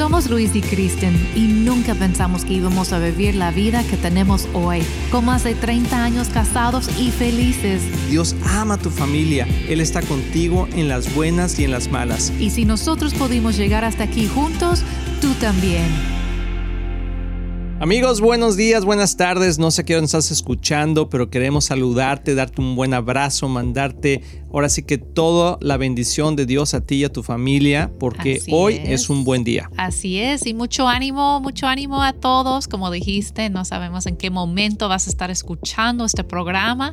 Somos Luis y Kristen y nunca pensamos que íbamos a vivir la vida que tenemos hoy, con más de 30 años casados y felices. Dios ama a tu familia, Él está contigo en las buenas y en las malas. Y si nosotros pudimos llegar hasta aquí juntos, tú también. Amigos, buenos días, buenas tardes. No sé qué hora nos estás escuchando, pero queremos saludarte, darte un buen abrazo, mandarte ahora sí que toda la bendición de Dios a ti y a tu familia, porque hoy es. un buen día. Así es, y mucho ánimo, mucho ánimo a todos. Como dijiste, no sabemos en qué momento vas a estar escuchando este programa,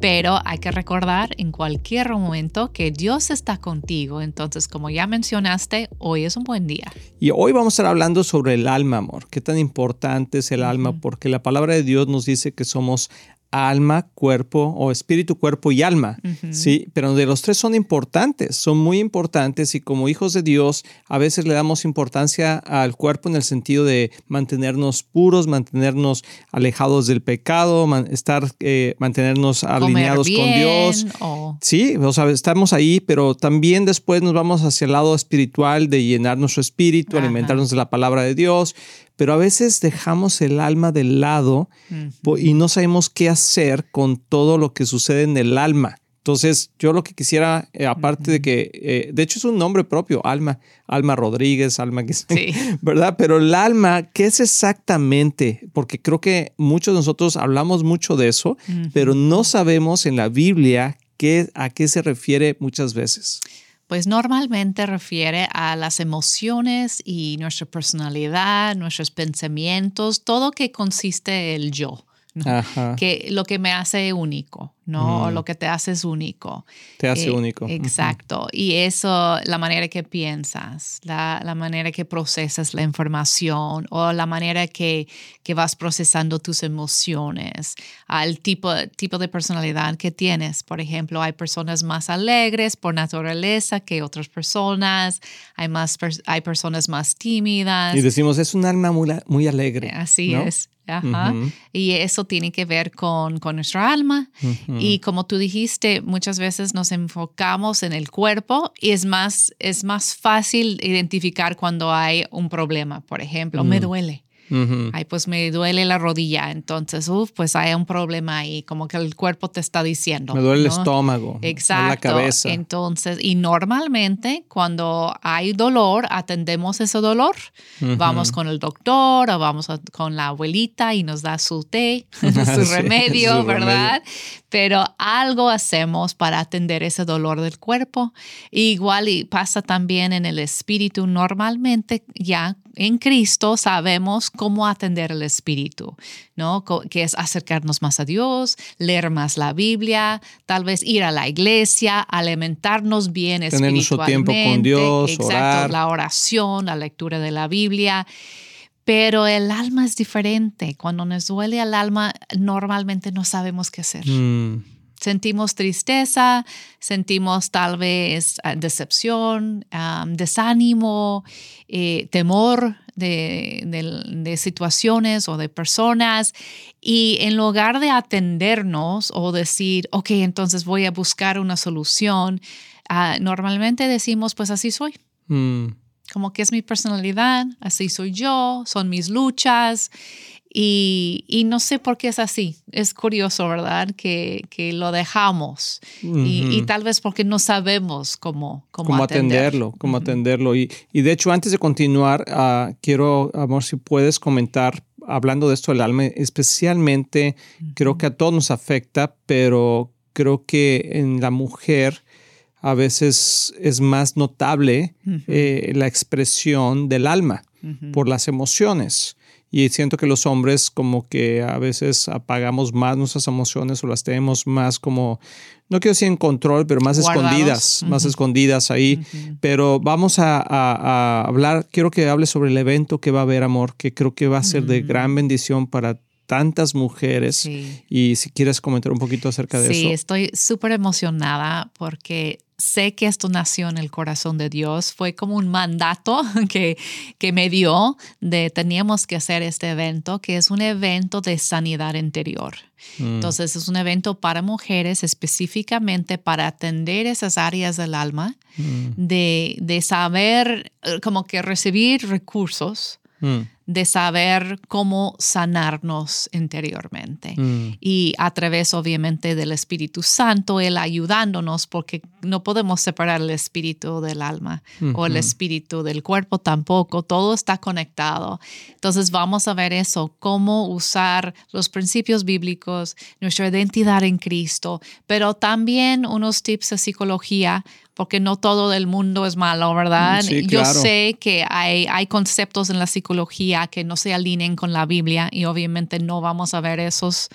pero hay que recordar en cualquier momento que Dios está contigo. Entonces, como ya mencionaste, hoy es un buen día. Y hoy vamos a estar hablando sobre el alma, amor. Qué tan importante es el alma, porque la palabra de Dios nos dice que somos alma, cuerpo o espíritu, cuerpo y alma, ¿sí? Pero de los tres son importantes, son muy importantes y como hijos de Dios a veces le damos importancia al cuerpo en el sentido de mantenernos puros, mantenernos alejados del pecado, estar, eh, mantenernos alineados con Dios. Sí, o sea, estamos ahí, pero también después nos vamos hacia el lado espiritual de llenar nuestro espíritu, alimentarnos de la palabra de Dios, pero a veces dejamos el alma de lado y no sabemos qué hacer con todo lo que sucede en el alma. Entonces, yo lo que quisiera, eh, aparte de que, eh, de hecho es un nombre propio, Alma, Alma Rodríguez, Alma, sí. ¿verdad? Pero el alma, ¿qué es exactamente? Porque creo que muchos de nosotros hablamos mucho de eso, pero no sabemos en la Biblia qué, a qué se refiere muchas veces pues normalmente refiere a las emociones y nuestra personalidad, nuestros pensamientos, todo que consiste el yo, que lo que me hace único. ¿No? O lo que te hace es único. Te hace eh, único. Exacto. Y eso, la manera que piensas, la, la, manera que procesas la información o la manera que, que vas procesando tus emociones, al tipo, tipo de personalidad que tienes. Por ejemplo, hay personas más alegres por naturaleza que otras personas, hay, más, hay personas más tímidas. Y decimos, es un alma muy, muy alegre. Así es. Ajá. Y eso tiene que ver con, con nuestra alma. Y como tú dijiste, muchas veces nos enfocamos en el cuerpo y es más, es más fácil identificar cuando hay un problema. Por ejemplo, me duele. Ay, pues me duele la rodilla, entonces, uff, pues hay un problema ahí, como que el cuerpo te está diciendo. Me duele el estómago, Exacto. la cabeza. Entonces, y normalmente cuando hay dolor, atendemos ese dolor. Vamos con el doctor o vamos con la abuelita y nos da su té, su remedio, ¿verdad? Pero algo hacemos para atender ese dolor del cuerpo. Igual y pasa también en el espíritu. Normalmente ya en Cristo sabemos cómo atender el espíritu, ¿no? Que es acercarnos más a Dios, leer más la Biblia, tal vez ir a la iglesia, alimentarnos bien Tener espiritualmente. Tener tiempo con Dios, Exacto, la oración, la lectura de la Biblia. Pero el alma es diferente. Cuando nos duele el alma, normalmente no sabemos qué hacer. Mm. Sentimos tristeza, sentimos tal vez ah, decepción, desánimo, eh, temor de, situaciones o de personas. Y en lugar de atendernos o decir, ok, entonces voy a buscar una solución, ah, normalmente decimos, pues así soy. Mm. Como que es mi personalidad, así soy yo, son mis luchas. Y, no sé por qué es así. Es curioso, ¿verdad? Que, lo dejamos. y, tal vez porque no sabemos cómo, cómo, atenderlo. Cómo atenderlo. Y, de hecho, antes de continuar, uh, quiero, amor, si puedes comentar, hablando de esto del alma, especialmente creo que a todos nos afecta, pero creo que en la mujer a veces es más notable eh, la expresión del alma por las emociones. Y siento que los hombres como que a veces apagamos más nuestras emociones o las tenemos más como, no quiero decir en control, pero más escondidas, más escondidas ahí. Pero vamos a, hablar, quiero que hable sobre el evento que va a haber, amor, que creo que va a ser de gran bendición para tantas mujeres. Y si quieres comentar un poquito acerca de eso. Sí, estoy súper emocionada porque sé que esto nació en el corazón de Dios. Fue como un mandato que, que me dio de teníamos que hacer este evento, que es un evento de sanidad interior. Mm. Entonces es un evento para mujeres específicamente para atender esas áreas del alma, mm. de, de, saber, eh, como que recibir recursos. Mm de saber cómo sanarnos interiormente. Mm. Y a través, obviamente, del Espíritu Santo, Él ayudándonos, porque no podemos separar el espíritu del alma o el espíritu del cuerpo tampoco, todo está conectado. Entonces vamos a ver eso, cómo usar los principios bíblicos, nuestra identidad en Cristo, pero también unos tips de psicología porque no todo el mundo es malo, ¿verdad? Yo sé que hay, hay conceptos en la psicología que no se alineen con la Biblia y obviamente no vamos a ver esos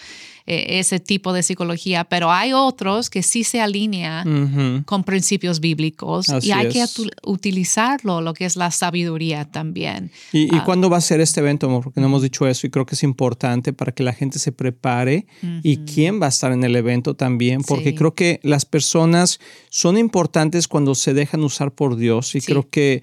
eh, ese tipo de psicología, pero hay otros que sí se alinean con principios bíblicos y hay que utilizarlo, lo que es la sabiduría también. ¿Y, ah. cuándo va a ser este evento, Porque no hemos dicho eso y creo que es importante para que la gente se prepare. Y quién va a estar en el evento también, porque creo que las personas son importantes cuando se dejan usar por Dios y creo que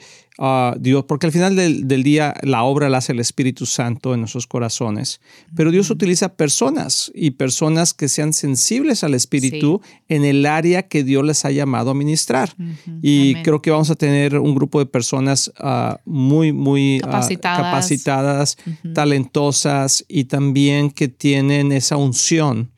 Dios, porque al final del, día la obra la hace el Espíritu Santo en nuestros corazones, pero Dios utiliza personas y personas que sean sensibles al Espíritu en el área que Dios les ha llamado a ministrar. Y creo que vamos a tener un grupo de personas ah, muy, muy ah, capacitadas, talentosas y también que tienen esa unción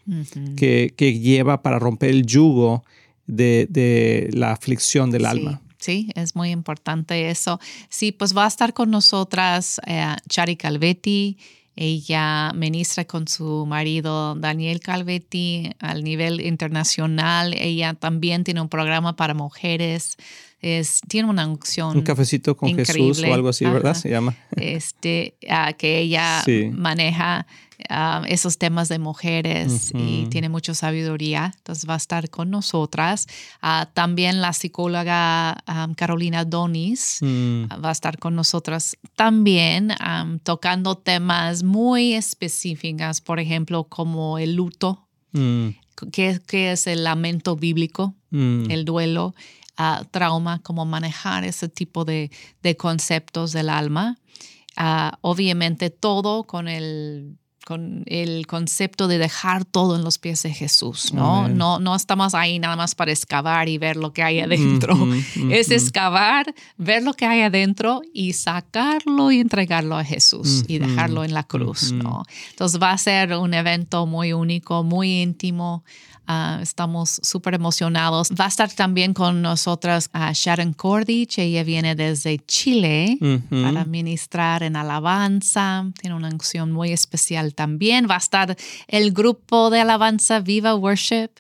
que, lleva para romper el yugo de, la aflicción del alma. Sí, es muy importante eso. Sí, pues va a estar con nosotras eh, Chari Calvetti. Ella ministra con su marido Daniel Calvetti al nivel internacional. Ella también tiene un programa para mujeres. Es, tiene una unción. Un cafecito con Jesús o algo así, ¿verdad? Se llama. Este, ah, que ella maneja Ah, esos temas de mujeres y tiene mucha sabiduría, entonces va a estar con nosotras. Ah, también la psicóloga Carolina Donis mm. va a estar con nosotras también tocando temas muy específicos, por ejemplo, como el luto, mm. que, es el lamento bíblico, mm. el duelo. Uh, trauma, cómo manejar ese tipo de, de conceptos del alma. obviamente todo con el con el concepto de dejar todo en los pies de Jesús, ¿no? No, no estamos ahí nada más para excavar y ver lo que hay adentro. Es excavar, ver lo que hay adentro y sacarlo y entregarlo a Jesús y dejarlo en la cruz, ¿no? Entonces va a ser un evento muy único, muy íntimo. Ah, estamos súper emocionados. Va a estar también con nosotras uh, Sharon Cordich. Ella viene desde Chile para ministrar en alabanza. Tiene una unción muy especial también. Va a estar el grupo de alabanza Viva Worship.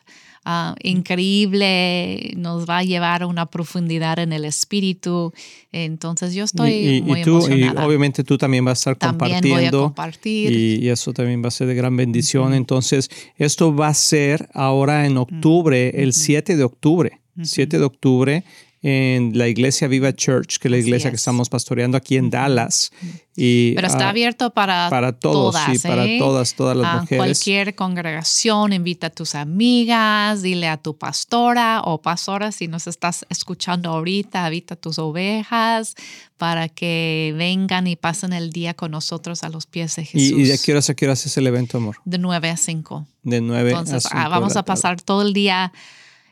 Ah, increíble, nos va a llevar a una profundidad en el espíritu. Entonces yo estoy y, muy y tú, Y obviamente tú también vas a estar también compartiendo. Voy a compartir. Y, eso también va a ser de gran bendición. Entonces esto va a ser ahora en octubre, el 7 de octubre. 7 de octubre en la iglesia Viva Church, que es la iglesia que estamos pastoreando aquí en Dallas. Y, Pero está abierto para, para todos, todas, sí, para ¿eh? todas, todas las mujeres. Cualquier congregación, invita a tus amigas, dile a tu pastora o pastora si nos estás escuchando ahorita, invita a tus ovejas para que vengan y pasen el día con nosotros a los pies de Jesús. ¿Y, de qué horas a qué horas es el evento, amor? De 9 a 5. De 9 a 5. Ah, vamos a pasar todo el día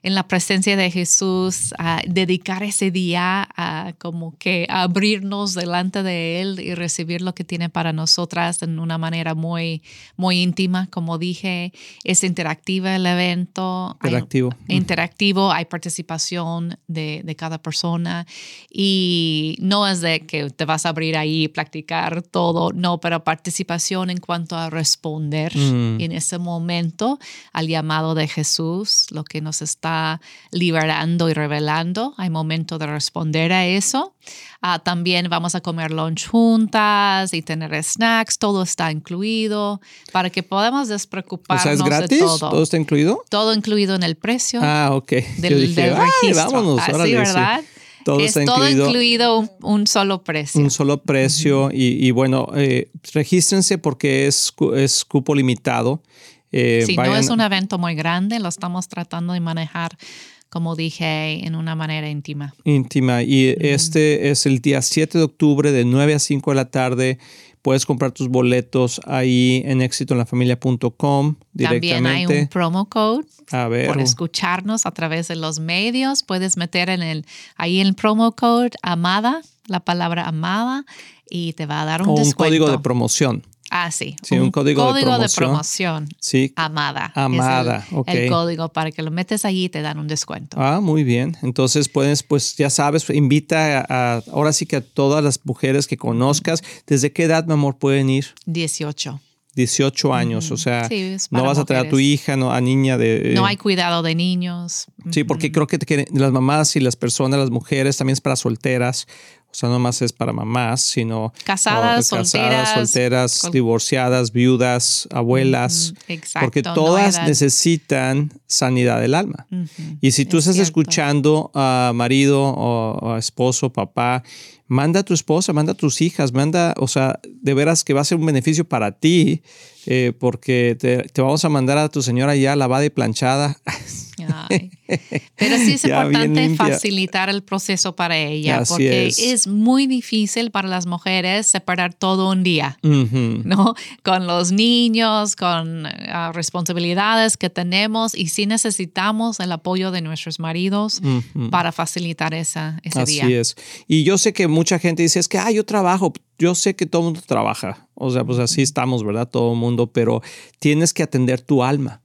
en la presencia de Jesús, a dedicar ese día a como que abrirnos delante de Él y recibir lo que tiene para nosotras en una manera muy, muy íntima. Como dije, es interactiva el evento. Interactivo. Hay, interactivo, hay participación de, de, cada persona y no es de que te vas a abrir ahí y practicar todo, no, pero participación en cuanto a responder mm. en ese momento al llamado de Jesús, lo que nos está liberando y revelando. Hay momento de responder a eso. Ah, también vamos a comer lunch juntas y tener snacks. Todo está incluido para que podamos despreocuparnos o sea, ¿es gratis? de todo. ¿Todo está incluido? Todo incluido en el precio. Ah, ok. Del, del registro. vámonos, Así, ¿verdad? Todo es está todo incluido, un, solo precio. Un solo precio y, bueno, eh, regístrense porque es, es cupo limitado. Eh, si no es un evento muy grande, lo estamos tratando de manejar como dije, en una manera íntima. Íntima. Y este es el día 7 de octubre de 9 a 5 de la tarde. Puedes comprar tus boletos ahí en éxitoenlafamilia.com directamente. También hay un promo code a ver. por escucharnos a través de los medios. Puedes meter en el, ahí el promo code AMADA, la palabra AMADA, y te va a dar un o un descuento. código de promoción. Ah, sí. Sí, un código de promoción. promoción. Sí. Amada. Amada, es el, ok. el código para que lo metes allí y te dan un descuento. Ah, muy bien. Entonces puedes, pues ya sabes, invita a, a- ahora sí que a todas las mujeres que conozcas. ¿Desde qué edad, mi amor, pueden ir? 18. 18 años, o sea, Sí, no vas a traer a tu hija, no a niña de... No hay cuidado de niños. Sí, porque creo que te quieren- las mamás y las personas, las mujeres, también es para solteras. O sea, no más es para mamás, sino Casadas, o- solteras, solteras, col- divorciadas, viudas, abuelas. Ujú, exacto, porque todas necesitan sanidad del alma. Y si tú es estás cierto. escuchando a marido o, o a esposo, papá, manda a tu esposa, manda a tus hijas, manda, o sea, de veras que va a ser un beneficio para ti, eh, porque te, te vamos a mandar a tu señora ya lavada y planchada. Ay. Pero sí es Ya importante facilitar el proceso para ella, Así porque es. es. muy difícil para las mujeres separar todo un día. ¿no? Con los niños, con ah, responsabilidades que tenemos y sí necesitamos el apoyo de nuestros maridos para facilitar esa, ese Así día. es. Y yo sé que mucha gente dice, es que, ah, yo trabajo. Yo sé que todo el mundo trabaja. O sea, pues así estamos, ¿verdad? Todo el mundo, pero tienes que atender tu alma.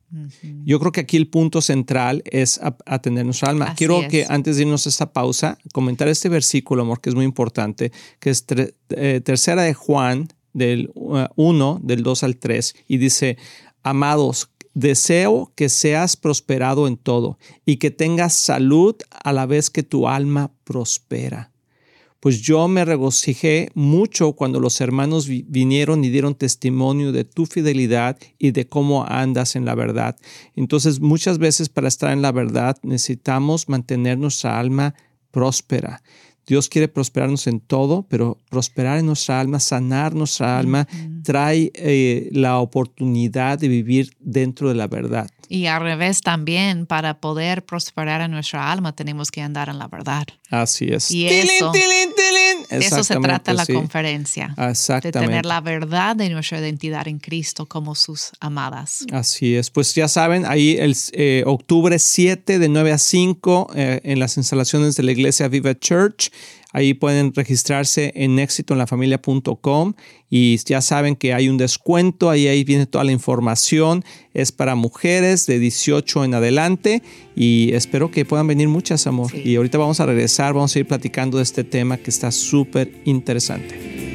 Yo creo que aquí el punto central es atender nuestra alma. Así Quiero es. que antes de irnos a esta pausa, comentar este versículo, amor, que es muy importante, que es eh, tercera de Juan, del 1, del 2 al 3, y dice, amados, deseo que seas prosperado en todo y que tengas salud a la vez que tu alma prospera. Pues yo me regocijé mucho cuando los hermanos vi- vinieron y dieron testimonio de tu fidelidad y de cómo andas en la verdad. Entonces, muchas veces para estar en la verdad necesitamos mantener nuestra alma próspera. Dios quiere prosperarnos en todo, pero prosperar en nuestra alma, sanar nuestra alma, trae eh, la oportunidad de vivir dentro de la verdad. Y al revés también, para poder prosperar en nuestra alma, tenemos que andar en la verdad. Así es. Y Tilín, eso- tilín, tilín. De eso se trata la sí. conferencia. De Exactamente. tener la verdad de nuestra identidad en Cristo como sus amadas. Así es, pues ya saben, ahí el eh, octubre 7 de 9 a 5 eh, en las instalaciones de la iglesia Viva Church. Ahí pueden registrarse en éxitoenlafamilia.com y ya saben que hay un descuento, ahí, ahí viene toda la información. Es para mujeres de 18 en adelante y espero que puedan venir muchas, amor. Sí. Y ahorita vamos a regresar, vamos a ir platicando de este tema que está súper interesante.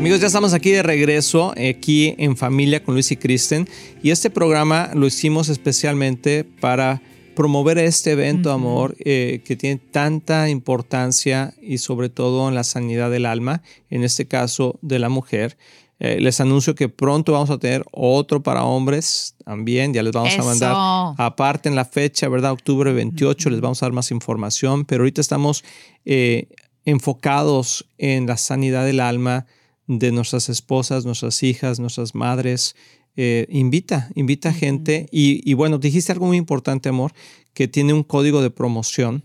Amigos, ya estamos aquí de regreso, aquí en familia con Luis y Kristen. Y este programa lo hicimos especialmente para promover este evento, amor, eh, que tiene tanta importancia y sobre todo en la sanidad del alma, en este caso de la mujer. Eh, les anuncio que pronto vamos a tener otro para hombres también, ya les vamos a mandar aparte en la fecha, ¿verdad? Octubre 28, les vamos a dar más información, pero ahorita estamos eh, enfocados en la sanidad del alma de nuestras esposas, nuestras hijas, nuestras madres. Eh, invita, invita gente y, y bueno, dijiste algo muy importante, amor, que tiene un código de promoción.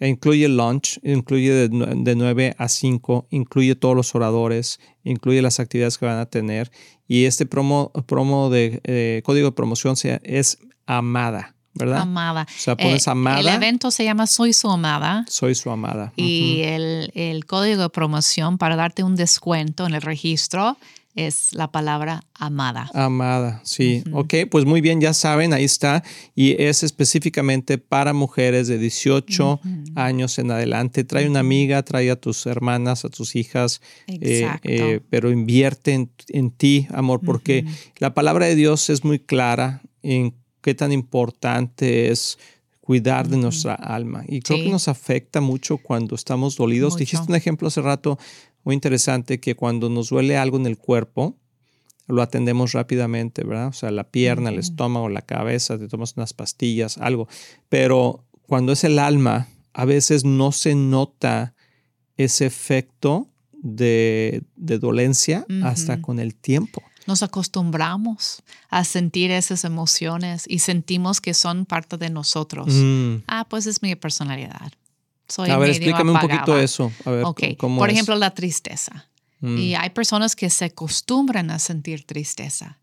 E incluye lunch, incluye de, de 9 a 5, incluye todos los oradores, incluye las actividades que van a tener. Y este promo, promo de eh, código de promoción es amada, ¿verdad? Amada. O sea, pones Eh, amada. El evento se llama Soy su amada. Soy su amada. Y el, el código de promoción para darte un descuento en el registro es la palabra amada. Amada, sí. Ok, pues muy bien, ya saben, ahí está. Y es específicamente para mujeres de 18 años en adelante. Trae una amiga, trae a tus hermanas, a tus hijas, eh, Exacto. eh, pero invierte en, en ti, amor, porque la palabra de Dios es muy clara en qué tan importante es cuidar de nuestra alma. Y creo que nos afecta mucho cuando estamos dolidos. Dijiste un ejemplo hace rato muy interesante que cuando nos duele algo en el cuerpo, lo atendemos rápidamente, ¿verdad? O sea, la pierna, el estómago, la cabeza, te tomas unas pastillas, algo. Pero cuando es el alma, a veces no se nota ese efecto de, dolencia hasta con el tiempo. Nos acostumbramos a sentir esas emociones y sentimos que son parte de nosotros. Mm. Ah, pues es mi personalidad. Soy a ver, explícame un poquito eso. A ver, Por ejemplo, la tristeza. Mm. Y hay personas que se acostumbran a sentir tristeza.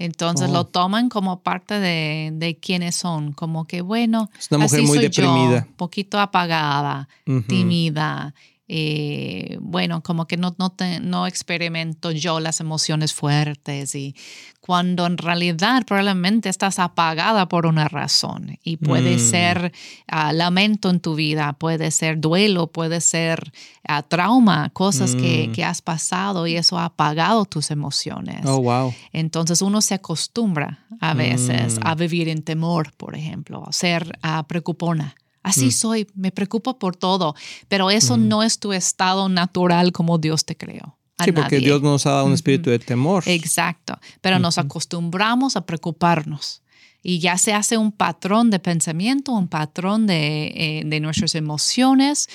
Entonces lo oh. toman como parte de, de quienes son, como que bueno, es una mujer muy deprimida, yo, poquito apagada, tímida, eh, bueno, como que no, no, no experimento yo las emociones fuertes y cuando en realidad probablemente estás apagada por una razón y puede mm. ser ah, lamento en tu vida, puede ser duelo, puede ser ah, trauma, cosas que, mm. que, has pasado y eso ha apagado tus emociones. Oh, wow. Entonces uno se acostumbra a veces mm. a vivir en temor, por ejemplo, a ser uh, preocupona. Así mm. soy, me preocupo por todo, pero eso no es tu estado natural como Dios te creó. Sí, porque Dios nos ha dado un espíritu de temor. Exacto, pero nos acostumbramos a preocuparnos y ya se hace un patrón de pensamiento, un patrón de, eh, nuestras emociones,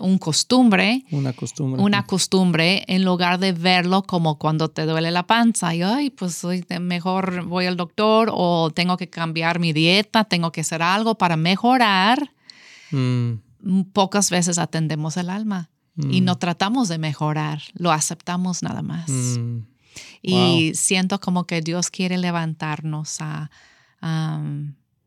un costumbre. Una costumbre. Una costumbre en lugar de verlo como cuando te duele la panza y, ay, pues mejor voy al doctor o tengo que cambiar mi dieta, tengo que hacer algo para mejorar. Mm. Pocas veces atendemos el alma y mm. no tratamos de mejorar, lo aceptamos nada más. Mm. Y siento como que Dios quiere levantarnos a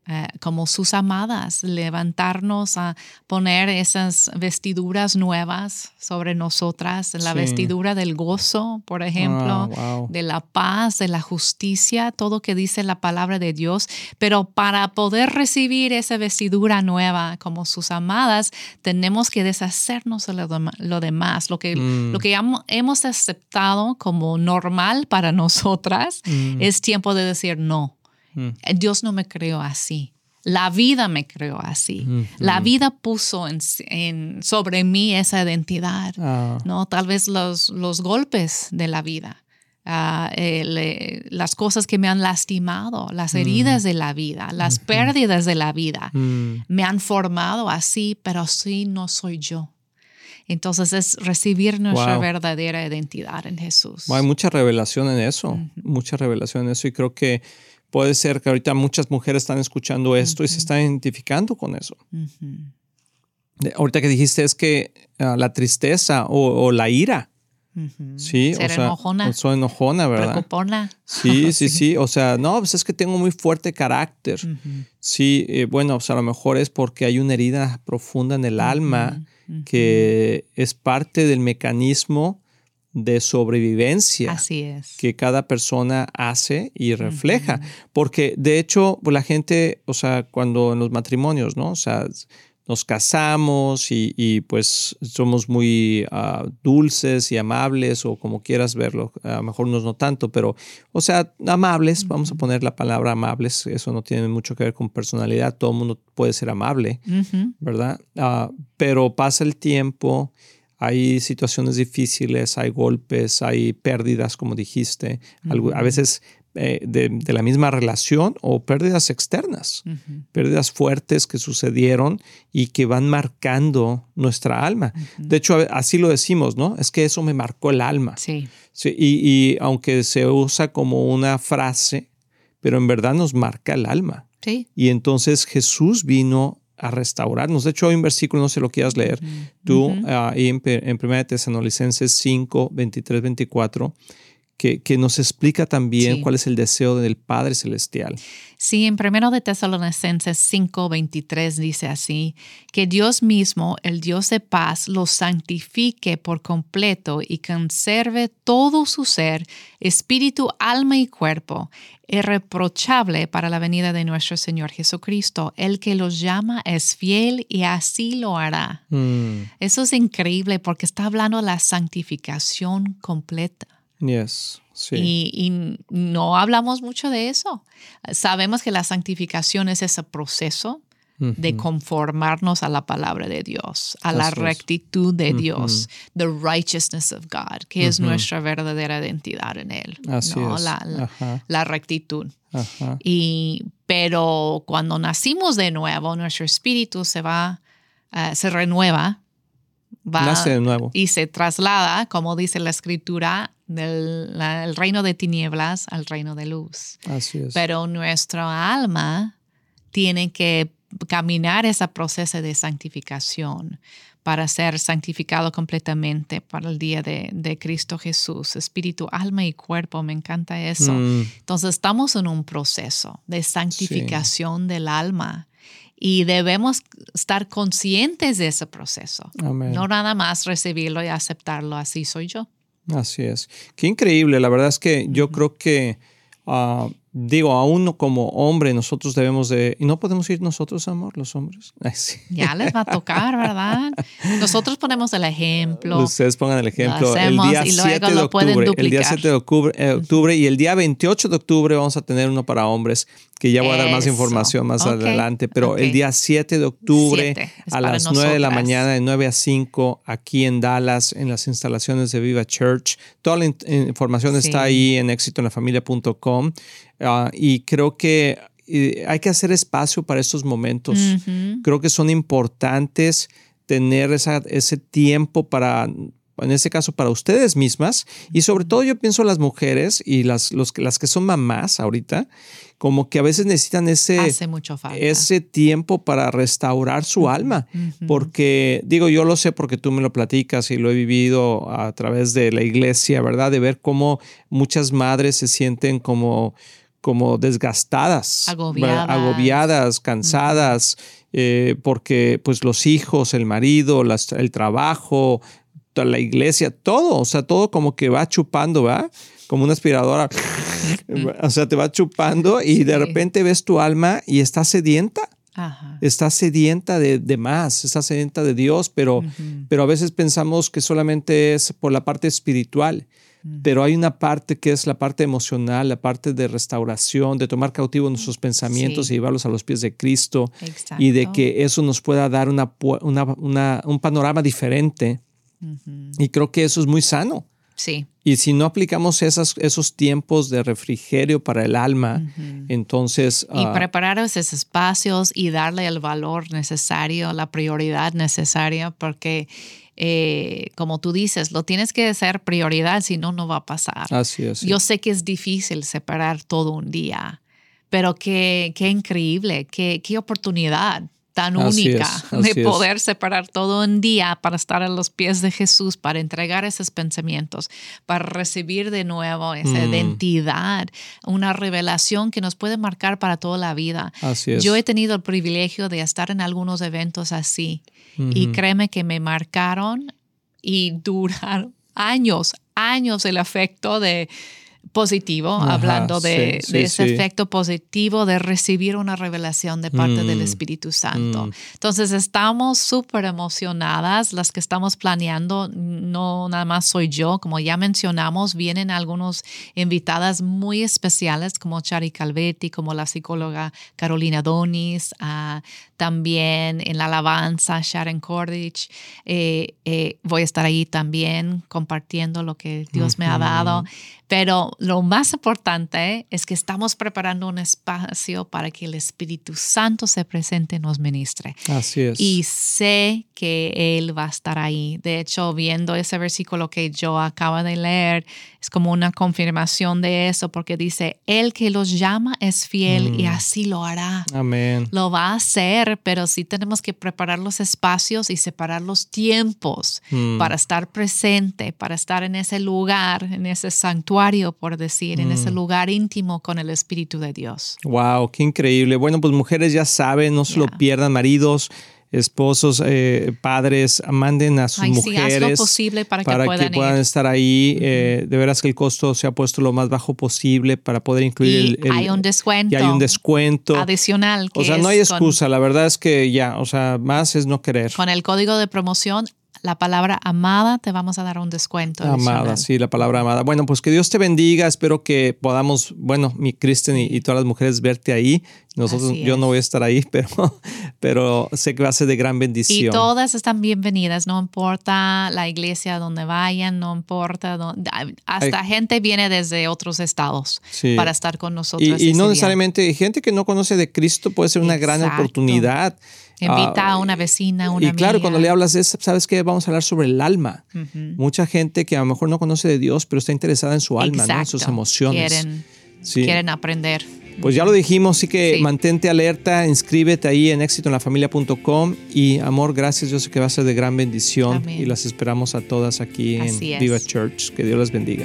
eh, como sus amadas, levantarnos a poner esas vestiduras nuevas sobre nosotras, la vestidura del gozo, por ejemplo, ah, de la paz, de la justicia, todo que dice la palabra de Dios. Pero para poder recibir esa vestidura nueva como sus amadas, tenemos que deshacernos de lo, demás, lo que, mm. lo que hemos aceptado como normal para nosotras. Mm. Es tiempo de decir no Mm. Dios no me creó así. La vida me creó así. Mm, la mm. vida puso en, sobre mí esa identidad, ah. ¿no? Tal vez los, los golpes de la vida, ah, las cosas que me han lastimado, las heridas de la vida, las pérdidas de la vida, me han formado así, pero así no soy yo. Entonces es recibir nuestra verdadera identidad en Jesús. hay mucha revelación en eso, mucha revelación en eso y creo que Puede ser que ahorita muchas mujeres están escuchando esto y se están identificando con eso. ahorita que dijiste es que ah, la tristeza o, la ira. Sí, Ser o sea, enojona. Soy enojona, ¿verdad? Preocupona. Sí, sí, sí. O sea, no, pues es que tengo muy fuerte carácter. Sí, eh, bueno, pues a lo mejor es porque hay una herida profunda en el alma que es parte del mecanismo de sobrevivencia Así es. que cada persona hace y refleja. Porque de hecho, la gente, o sea, cuando en los matrimonios, ¿no? O sea, nos casamos y, pues somos muy ah, dulces y amables o como quieras verlo, a lo mejor no, no tanto, pero, o sea, amables, vamos a poner la palabra amables, eso no tiene mucho que ver con personalidad, todo el mundo puede ser amable, ¿verdad? Ah, pero pasa el tiempo hay situaciones difíciles, hay golpes, hay pérdidas, como dijiste, a veces eh, de, la misma relación o pérdidas externas, pérdidas fuertes que sucedieron y que van marcando nuestra alma. De hecho, así lo decimos, ¿no? Es que eso me marcó el alma. Sí. y, aunque se usa como una frase, pero en verdad nos marca el alma. Sí. Y entonces Jesús vino a restaurarnos. De hecho, hay un versículo, no sé lo quieras leer, tú ah, ahí en, en 1 Tesalonicenses 5, 23, 24, que, que nos explica también cuál es el deseo del Padre Celestial. Sí, en 1 de Tesalonicenses 5, 23 dice así, que Dios mismo, el Dios de paz, los santifique por completo y conserve todo su ser, espíritu, alma y cuerpo, irreprochable para la venida de nuestro Señor Jesucristo. El que los llama es fiel y así lo hará. Mm. Eso es increíble porque está hablando de la santificación completa. Yes. Sí. Y, no hablamos mucho de eso. Sabemos que la santificación es ese proceso de conformarnos a la palabra de Dios, a la rectitud de Dios, the righteousness of God, que es nuestra verdadera identidad en Él, ¿no? La, rectitud. Y, pero cuando nacimos de nuevo, nuestro espíritu se va, uh, se renueva, va Nace de nuevo. y se traslada, como dice la escritura, del el reino de tinieblas al reino de luz. Así es. Pero nuestra alma tiene que caminar ese proceso de santificación para ser santificado completamente para el día de, Cristo Jesús, espíritu, alma y cuerpo, me encanta eso. Mm. Entonces estamos en un proceso de santificación del alma y debemos estar conscientes de ese proceso, no nada más recibirlo y aceptarlo, así soy yo. Así es. Qué increíble, la verdad es que yo creo que... Ah, digo, aún como hombre, nosotros debemos de... ¿Y no podemos ir nosotros, amor, los hombres? Ya les va a tocar, ¿verdad? Nosotros ponemos el ejemplo. Ustedes pongan el ejemplo. el día 7 de octubre. El día 7 de octubre, y el día 28 de octubre vamos a tener uno para hombres, que ya voy a dar más información más adelante. Pero el día 7 de octubre a las 9 de la mañana, de 9 a 5, aquí en Dallas, en las instalaciones de Viva Church. Toda la información está ahí en éxitoenlafamilia.com. Ah, y creo que eh, hay que hacer espacio para estos momentos. Creo que son importantes tener ese tiempo para, en este caso, para ustedes mismas. Y sobre todo yo pienso las mujeres y las, las que son mamás ahorita, como que a veces necesitan ese, ese tiempo para restaurar su alma. Porque, digo, yo lo sé porque tú me lo platicas y lo he vivido a través de la iglesia, ¿verdad? De ver cómo muchas madres se sienten como como desgastadas, agobiadas, cansadas, eh, porque pues los hijos, el marido, el trabajo, la iglesia, todo, o sea, todo como que va chupando, ¿va? Como una aspiradora, o sea, te va chupando y de repente ves tu alma y está sedienta. Está sedienta de, de, más, está sedienta de Dios, pero, pero a veces pensamos que solamente es por la parte espiritual pero hay una parte que es la parte emocional, la parte de restauración, de tomar cautivo nuestros pensamientos y llevarlos a los pies de Cristo y de que eso nos pueda dar una, un panorama diferente. Y creo que eso es muy sano. Sí. Y si no aplicamos esas, esos tiempos de refrigerio para el alma, entonces... Y uh, preparar esos espacios y darle el valor necesario, la prioridad necesaria, porque eh, como tú dices, lo tienes que ser prioridad, si no, no va a pasar. Así es. Yo sé que es difícil separar todo un día, pero qué, qué increíble, qué, qué oportunidad tan única de poder separar todo un día para estar a los pies de Jesús, para entregar esos pensamientos, para recibir de nuevo esa mm. identidad, una revelación que nos puede marcar para toda la vida. Yo he tenido el privilegio de estar en algunos eventos así y créeme que me marcaron y duraron años, años el efecto de positivo, hablando de, ese efecto positivo de recibir una revelación de parte del mm, Espíritu Santo. Mm. Entonces estamos súper emocionadas, las que estamos planeando, no nada más soy yo, como ya mencionamos, vienen algunos invitadas muy especiales como Chari Calvetti, como la psicóloga Carolina Donis, uh, también en la alabanza Sharon Cordich. Eh, eh, voy a estar ahí también compartiendo lo que Dios me ha dado. Pero lo más importante es que estamos preparando un espacio para que el Espíritu Santo se presente y nos ministre. Así es. Y sé que Él va a estar ahí. De hecho, viendo ese versículo que yo acabo de leer, es como una confirmación de eso, porque dice, El que los llama es fiel y mm. así lo hará. Amén. Lo va a hacer, pero sí tenemos que preparar los espacios y separar los tiempos mm. para estar presente, para estar en ese lugar, en ese santuario, por decir, en ese mm. lugar íntimo con el Espíritu de Dios. Wow, qué increíble. Bueno, pues mujeres ya saben, no se lo pierdan, maridos esposos, eh, padres, manden a sus mujeres posible para que, puedan, estar ahí. Eh, de veras que el costo se ha puesto lo más bajo posible para poder incluir el, Hay un descuento. Y hay un descuento. Adicional. o sea, no hay excusa. la verdad es que ya, o sea, más es no querer. Con el código de promoción la palabra amada, te vamos a dar un descuento. Amada, sí, la palabra amada. Bueno, pues que Dios te bendiga. Espero que podamos, bueno, mi Kristen y, todas las mujeres verte ahí. Nosotros, yo no voy a estar ahí, pero, pero sé que va a ser de gran bendición. Y todas están bienvenidas, no importa la iglesia donde vayan, no importa, dónde, hasta gente viene desde otros estados para estar con nosotros. Y, no necesariamente gente que no conoce de Cristo puede ser una gran oportunidad. Invita a una vecina, una Y claro, cuando le hablas, es, ¿sabes qué? Vamos a hablar sobre el alma. Mucha gente que a lo mejor no conoce de Dios, pero está interesada en su alma, en sus emociones. Quieren, quieren aprender. Pues ya lo dijimos, así que mantente alerta, inscríbete ahí en éxitoenlafamilia.com y amor, gracias, yo sé que va a ser de gran bendición y las esperamos a todas aquí en Viva Church. Que Dios las bendiga.